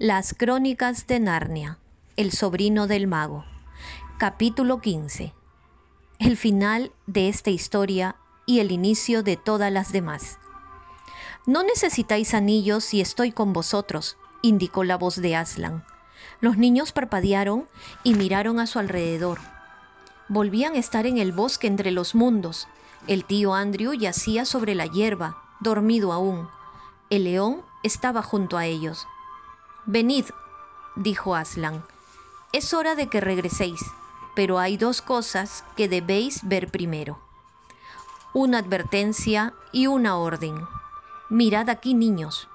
Las Crónicas de Narnia, El sobrino del mago. Capítulo 15. El final de esta historia y el inicio de todas las demás. No necesitáis anillos si estoy con vosotros, indicó la voz de Aslan. Los niños parpadearon y miraron a su alrededor. Volvían a estar en el bosque entre los mundos. El tío Andrew yacía sobre la hierba, dormido aún. El león estaba junto a ellos. Venid, dijo Aslan, es hora de que regreséis, pero hay dos cosas que debéis ver primero. Una advertencia y una orden. Mirad aquí, niños.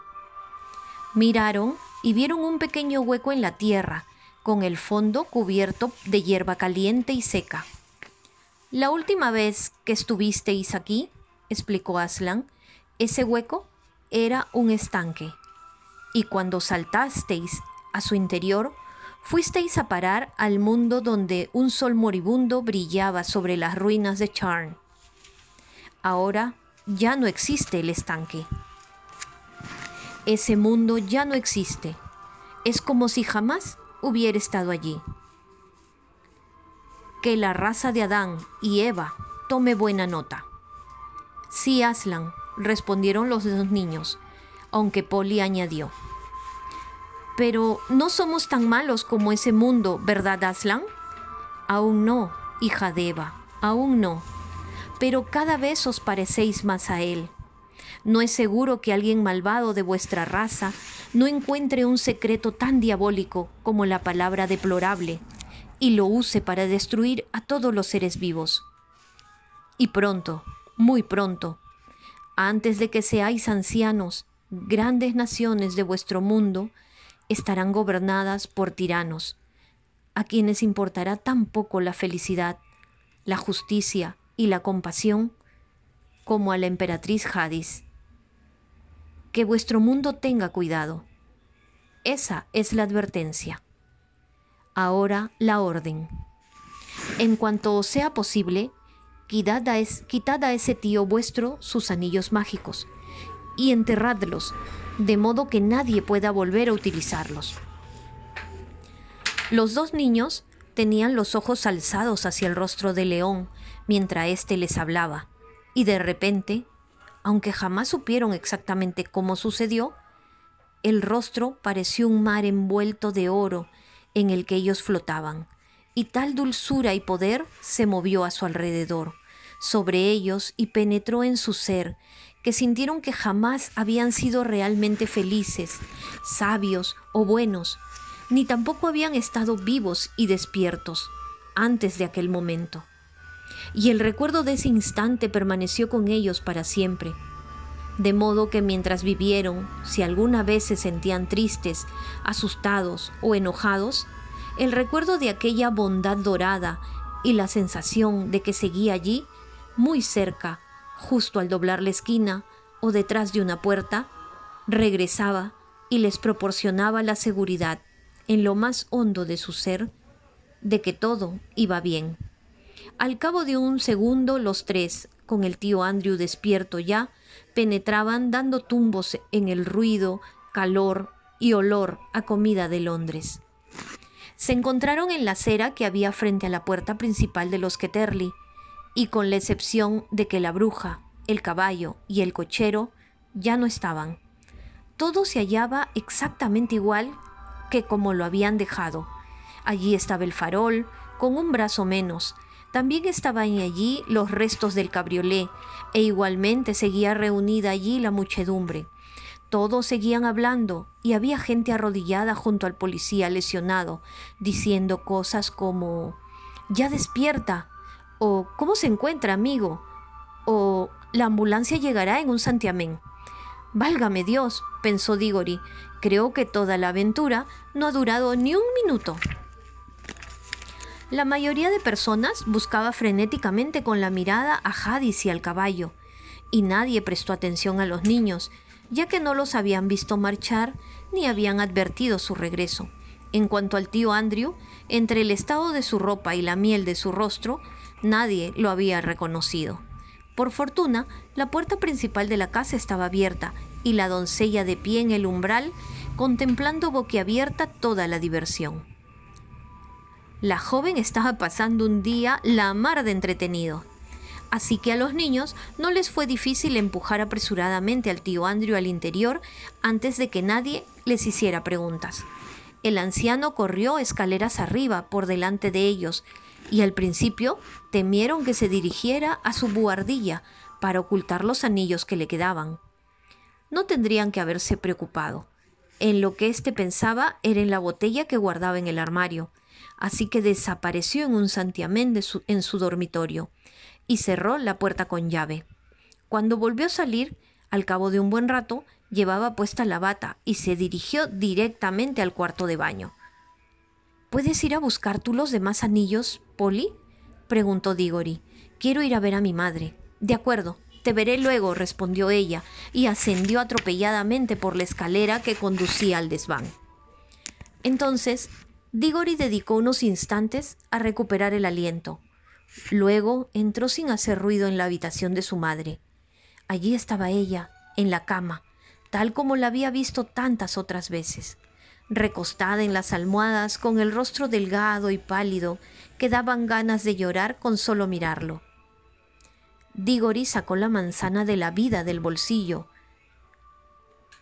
Miraron y vieron un pequeño hueco en la tierra, con el fondo cubierto de hierba caliente y seca. La última vez que estuvisteis aquí, explicó Aslan, ese hueco era un estanque y cuando saltasteis a su interior, fuisteis a parar al mundo donde un sol moribundo brillaba sobre las ruinas de Charn. Ahora ya no existe el estanque. Ese mundo ya no existe. Es como si jamás hubiera estado allí. Que la raza de Adán y Eva tome buena nota. Sí, Aslan, respondieron los dos niños, aunque Polly añadió. Pero no somos tan malos como ese mundo, ¿verdad, Aslan? Aún no, hija de Eva, aún no. Pero cada vez os parecéis más a él. No es seguro que alguien malvado de vuestra raza no encuentre un secreto tan diabólico como la palabra deplorable y lo use para destruir a todos los seres vivos. Y pronto, muy pronto, antes de que seáis ancianos grandes naciones de vuestro mundo estarán gobernadas por tiranos, a quienes importará tan poco la felicidad, la justicia y la compasión como a la emperatriz Hadis. Que vuestro mundo tenga cuidado. Esa es la advertencia. Ahora la orden. En cuanto sea posible, quitad a, quitad a ese tío vuestro sus anillos mágicos y enterradlos, de modo que nadie pueda volver a utilizarlos. Los dos niños tenían los ojos alzados hacia el rostro de León mientras éste les hablaba, y de repente, aunque jamás supieron exactamente cómo sucedió, el rostro pareció un mar envuelto de oro en el que ellos flotaban, y tal dulzura y poder se movió a su alrededor, sobre ellos y penetró en su ser, que sintieron que jamás habían sido realmente felices, sabios o buenos, ni tampoco habían estado vivos y despiertos antes de aquel momento. Y el recuerdo de ese instante permaneció con ellos para siempre. De modo que mientras vivieron, si alguna vez se sentían tristes, asustados o enojados, el recuerdo de aquella bondad dorada y la sensación de que seguía allí, muy cerca, justo al doblar la esquina o detrás de una puerta, regresaba y les proporcionaba la seguridad en lo más hondo de su ser de que todo iba bien. Al cabo de un segundo los tres, con el tío Andrew despierto ya, penetraban dando tumbos en el ruido, calor y olor a comida de Londres. Se encontraron en la acera que había frente a la puerta principal de los Ketterly, y con la excepción de que la bruja, el caballo y el cochero ya no estaban. Todo se hallaba exactamente igual que como lo habían dejado. Allí estaba el farol, con un brazo menos. También estaban allí los restos del cabriolé, e igualmente seguía reunida allí la muchedumbre. Todos seguían hablando y había gente arrodillada junto al policía lesionado, diciendo cosas como Ya despierta, o ¿Cómo se encuentra, amigo? o La ambulancia llegará en un santiamén. Válgame Dios, pensó Diggory, creo que toda la aventura no ha durado ni un minuto. La mayoría de personas buscaba frenéticamente con la mirada a Hadis y al caballo, y nadie prestó atención a los niños, ya que no los habían visto marchar ni habían advertido su regreso. En cuanto al tío Andrew, entre el estado de su ropa y la miel de su rostro, Nadie lo había reconocido. Por fortuna, la puerta principal de la casa estaba abierta y la doncella de pie en el umbral contemplando boquiabierta toda la diversión. La joven estaba pasando un día la mar de entretenido. Así que a los niños no les fue difícil empujar apresuradamente al tío Andrew al interior antes de que nadie les hiciera preguntas. El anciano corrió escaleras arriba por delante de ellos y al principio temieron que se dirigiera a su buhardilla para ocultar los anillos que le quedaban. No tendrían que haberse preocupado. En lo que éste pensaba era en la botella que guardaba en el armario, así que desapareció en un santiamén en su dormitorio y cerró la puerta con llave. Cuando volvió a salir, al cabo de un buen rato, llevaba puesta la bata y se dirigió directamente al cuarto de baño. ¿Puedes ir a buscar tú los demás anillos, Polly? preguntó Diggory. Quiero ir a ver a mi madre. De acuerdo, te veré luego, respondió ella, y ascendió atropelladamente por la escalera que conducía al desván. Entonces, Diggory dedicó unos instantes a recuperar el aliento. Luego entró sin hacer ruido en la habitación de su madre. Allí estaba ella, en la cama, tal como la había visto tantas otras veces, recostada en las almohadas con el rostro delgado y pálido que daban ganas de llorar con solo mirarlo. Diggory sacó la manzana de la vida del bolsillo,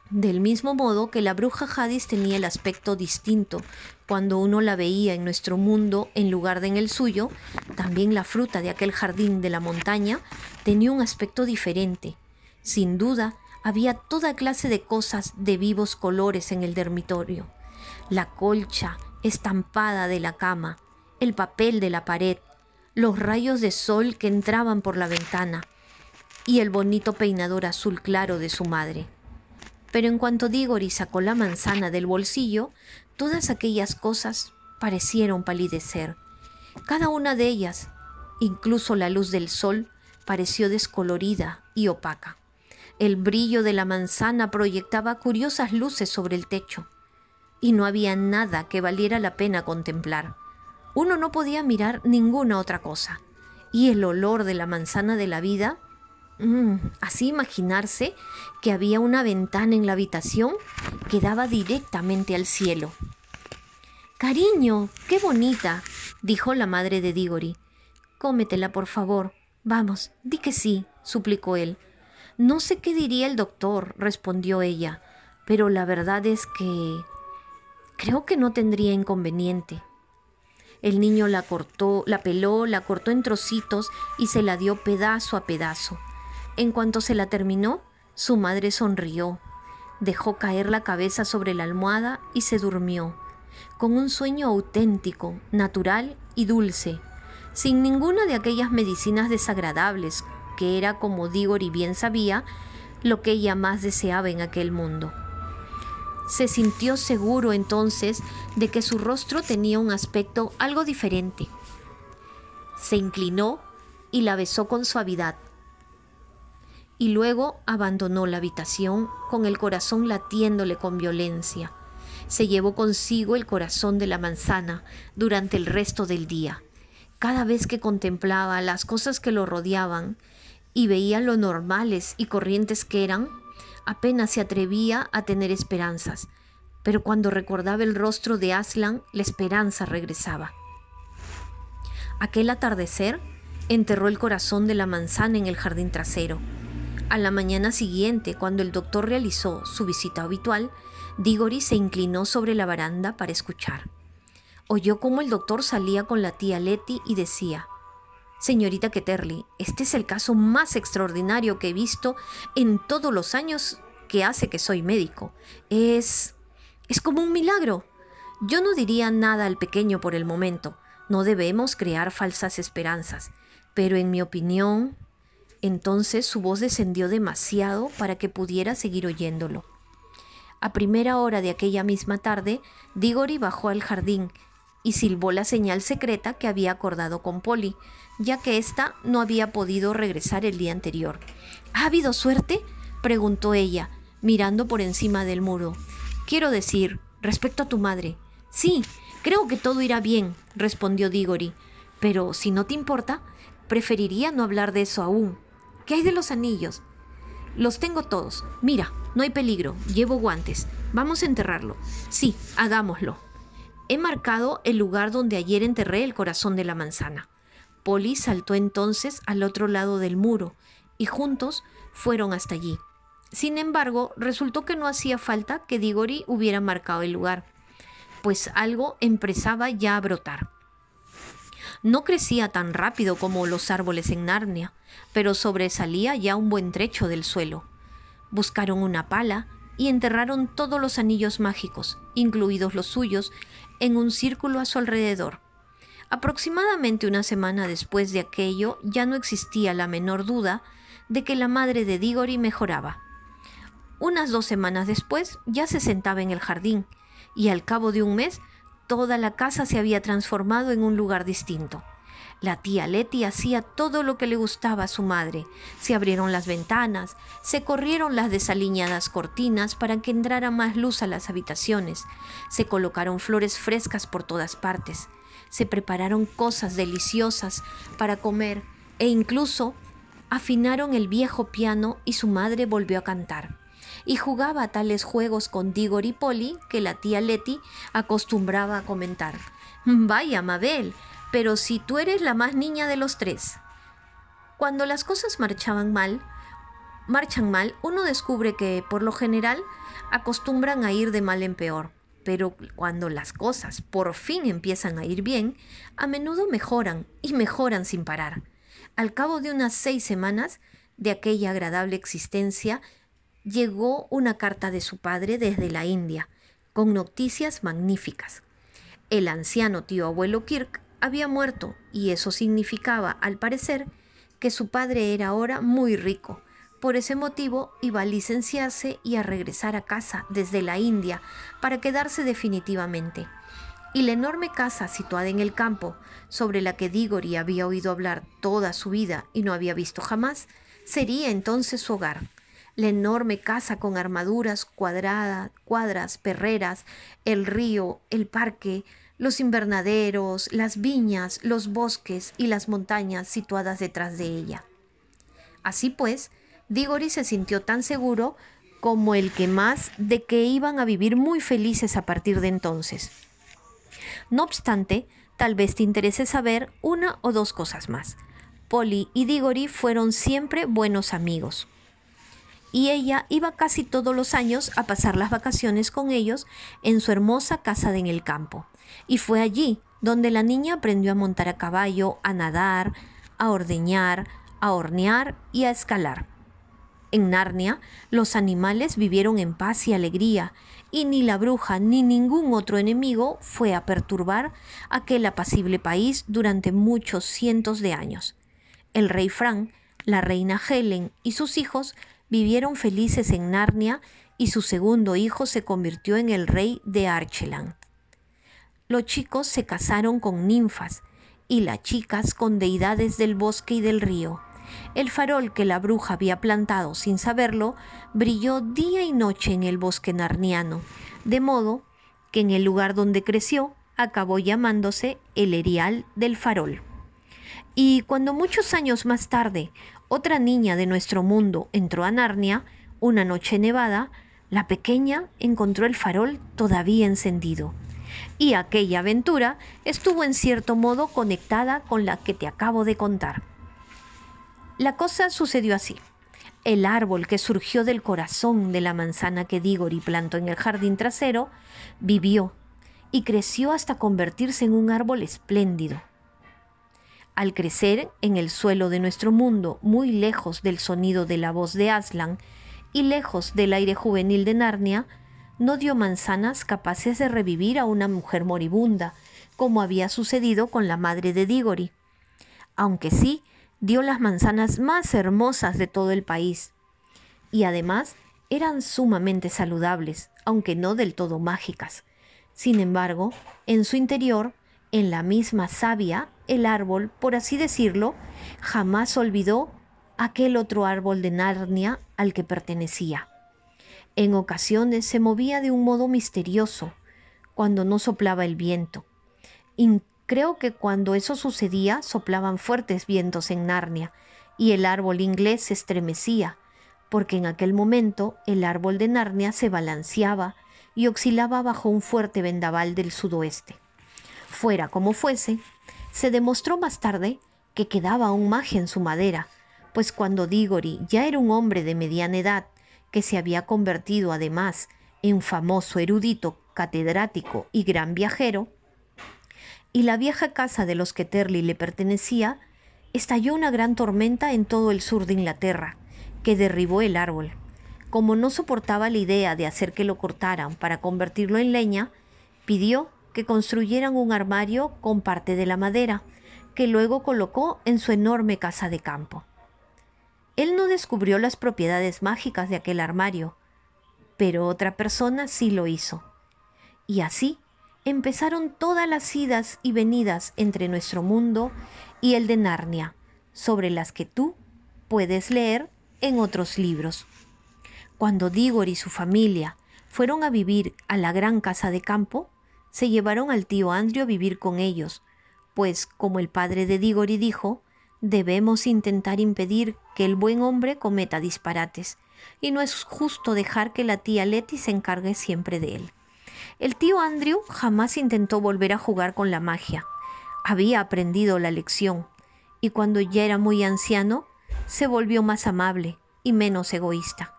del mismo modo que la bruja Hadis tenía el aspecto distinto cuando uno la veía en nuestro mundo en lugar de en el suyo, también la fruta de aquel jardín de la montaña tenía un aspecto diferente. Sin duda, había toda clase de cosas de vivos colores en el dormitorio. La colcha estampada de la cama, el papel de la pared, los rayos de sol que entraban por la ventana y el bonito peinador azul claro de su madre. Pero en cuanto Digori sacó la manzana del bolsillo, todas aquellas cosas parecieron palidecer. Cada una de ellas, incluso la luz del sol, pareció descolorida y opaca. El brillo de la manzana proyectaba curiosas luces sobre el techo, y no había nada que valiera la pena contemplar. Uno no podía mirar ninguna otra cosa, y el olor de la manzana de la vida Mm, así imaginarse que había una ventana en la habitación que daba directamente al cielo. Cariño, qué bonita, dijo la madre de Digori. Cómetela, por favor. Vamos, di que sí, suplicó él. No sé qué diría el doctor, respondió ella, pero la verdad es que creo que no tendría inconveniente. El niño la cortó, la peló, la cortó en trocitos y se la dio pedazo a pedazo. En cuanto se la terminó, su madre sonrió, dejó caer la cabeza sobre la almohada y se durmió, con un sueño auténtico, natural y dulce, sin ninguna de aquellas medicinas desagradables que era, como Digori bien sabía, lo que ella más deseaba en aquel mundo. Se sintió seguro entonces de que su rostro tenía un aspecto algo diferente. Se inclinó y la besó con suavidad y luego abandonó la habitación con el corazón latiéndole con violencia. Se llevó consigo el corazón de la manzana durante el resto del día. Cada vez que contemplaba las cosas que lo rodeaban y veía lo normales y corrientes que eran, apenas se atrevía a tener esperanzas, pero cuando recordaba el rostro de Aslan, la esperanza regresaba. Aquel atardecer enterró el corazón de la manzana en el jardín trasero a la mañana siguiente, cuando el doctor realizó su visita habitual, Diggory se inclinó sobre la baranda para escuchar. Oyó cómo el doctor salía con la tía Letty y decía, Señorita Ketterly, este es el caso más extraordinario que he visto en todos los años que hace que soy médico. Es... es como un milagro. Yo no diría nada al pequeño por el momento. No debemos crear falsas esperanzas. Pero en mi opinión, entonces su voz descendió demasiado para que pudiera seguir oyéndolo. A primera hora de aquella misma tarde, Diggory bajó al jardín y silbó la señal secreta que había acordado con Polly, ya que ésta no había podido regresar el día anterior. ¿Ha habido suerte? preguntó ella, mirando por encima del muro. Quiero decir, respecto a tu madre. Sí, creo que todo irá bien, respondió Diggory, pero si no te importa, preferiría no hablar de eso aún. ¿Qué hay de los anillos? Los tengo todos. Mira, no hay peligro. Llevo guantes. Vamos a enterrarlo. Sí, hagámoslo. He marcado el lugar donde ayer enterré el corazón de la manzana. Polly saltó entonces al otro lado del muro y juntos fueron hasta allí. Sin embargo, resultó que no hacía falta que Digori hubiera marcado el lugar, pues algo empezaba ya a brotar. No crecía tan rápido como los árboles en Narnia, pero sobresalía ya un buen trecho del suelo. Buscaron una pala y enterraron todos los anillos mágicos, incluidos los suyos, en un círculo a su alrededor. Aproximadamente una semana después de aquello ya no existía la menor duda de que la madre de Digori mejoraba. Unas dos semanas después ya se sentaba en el jardín y al cabo de un mes toda la casa se había transformado en un lugar distinto. La tía Leti hacía todo lo que le gustaba a su madre. Se abrieron las ventanas, se corrieron las desaliñadas cortinas para que entrara más luz a las habitaciones, se colocaron flores frescas por todas partes, se prepararon cosas deliciosas para comer e incluso afinaron el viejo piano y su madre volvió a cantar. Y jugaba a tales juegos con Digor y Polly que la tía Leti acostumbraba a comentar. Vaya, Mabel, pero si tú eres la más niña de los tres. Cuando las cosas marchaban mal, marchan mal, uno descubre que, por lo general, acostumbran a ir de mal en peor. Pero cuando las cosas por fin empiezan a ir bien, a menudo mejoran y mejoran sin parar. Al cabo de unas seis semanas de aquella agradable existencia, llegó una carta de su padre desde la India, con noticias magníficas. El anciano tío abuelo Kirk había muerto y eso significaba, al parecer, que su padre era ahora muy rico. Por ese motivo iba a licenciarse y a regresar a casa desde la India para quedarse definitivamente. Y la enorme casa situada en el campo, sobre la que Digori había oído hablar toda su vida y no había visto jamás, sería entonces su hogar. La enorme casa con armaduras cuadradas, cuadras, perreras, el río, el parque, los invernaderos, las viñas, los bosques y las montañas situadas detrás de ella. Así pues, Digori se sintió tan seguro como el que más de que iban a vivir muy felices a partir de entonces. No obstante, tal vez te interese saber una o dos cosas más. Polly y Digori fueron siempre buenos amigos. Y ella iba casi todos los años a pasar las vacaciones con ellos en su hermosa casa en el campo. Y fue allí donde la niña aprendió a montar a caballo, a nadar, a ordeñar, a hornear y a escalar. En Narnia, los animales vivieron en paz y alegría, y ni la bruja ni ningún otro enemigo fue a perturbar aquel apacible país durante muchos cientos de años. El rey Fran, la reina Helen y sus hijos vivieron felices en Narnia y su segundo hijo se convirtió en el rey de Archeland. Los chicos se casaron con ninfas y las chicas con deidades del bosque y del río. El farol que la bruja había plantado sin saberlo brilló día y noche en el bosque narniano, de modo que en el lugar donde creció acabó llamándose el erial del farol. Y cuando muchos años más tarde otra niña de nuestro mundo entró a Narnia, una noche nevada, la pequeña encontró el farol todavía encendido y aquella aventura estuvo en cierto modo conectada con la que te acabo de contar. La cosa sucedió así. El árbol que surgió del corazón de la manzana que Digori plantó en el jardín trasero vivió y creció hasta convertirse en un árbol espléndido. Al crecer en el suelo de nuestro mundo, muy lejos del sonido de la voz de Aslan y lejos del aire juvenil de Narnia, no dio manzanas capaces de revivir a una mujer moribunda, como había sucedido con la madre de Digori, aunque sí dio las manzanas más hermosas de todo el país. Y además eran sumamente saludables, aunque no del todo mágicas. Sin embargo, en su interior, en la misma savia, el árbol, por así decirlo, jamás olvidó aquel otro árbol de Narnia al que pertenecía. En ocasiones se movía de un modo misterioso, cuando no soplaba el viento. Y creo que cuando eso sucedía soplaban fuertes vientos en Narnia, y el árbol inglés se estremecía, porque en aquel momento el árbol de Narnia se balanceaba y oscilaba bajo un fuerte vendaval del sudoeste. Fuera como fuese, se demostró más tarde que quedaba aún magia en su madera, pues cuando Diggory ya era un hombre de mediana edad, que se había convertido además en famoso erudito, catedrático y gran viajero, y la vieja casa de los que Terly le pertenecía, estalló una gran tormenta en todo el sur de Inglaterra, que derribó el árbol. Como no soportaba la idea de hacer que lo cortaran para convertirlo en leña, pidió que construyeran un armario con parte de la madera, que luego colocó en su enorme casa de campo. Él no descubrió las propiedades mágicas de aquel armario, pero otra persona sí lo hizo. Y así empezaron todas las idas y venidas entre nuestro mundo y el de Narnia, sobre las que tú puedes leer en otros libros. Cuando Digor y su familia fueron a vivir a la gran casa de campo, se llevaron al tío Andrew a vivir con ellos, pues, como el padre de Diggory dijo, debemos intentar impedir que el buen hombre cometa disparates, y no es justo dejar que la tía Letty se encargue siempre de él. El tío Andrew jamás intentó volver a jugar con la magia. Había aprendido la lección, y cuando ya era muy anciano, se volvió más amable y menos egoísta.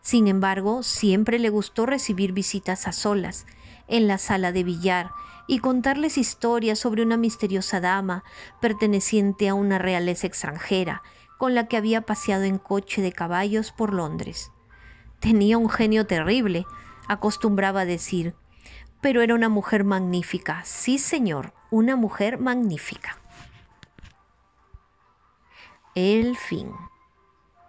Sin embargo, siempre le gustó recibir visitas a solas, en la sala de billar, y contarles historias sobre una misteriosa dama perteneciente a una realeza extranjera, con la que había paseado en coche de caballos por Londres. Tenía un genio terrible, acostumbraba a decir, pero era una mujer magnífica, sí señor, una mujer magnífica. El fin.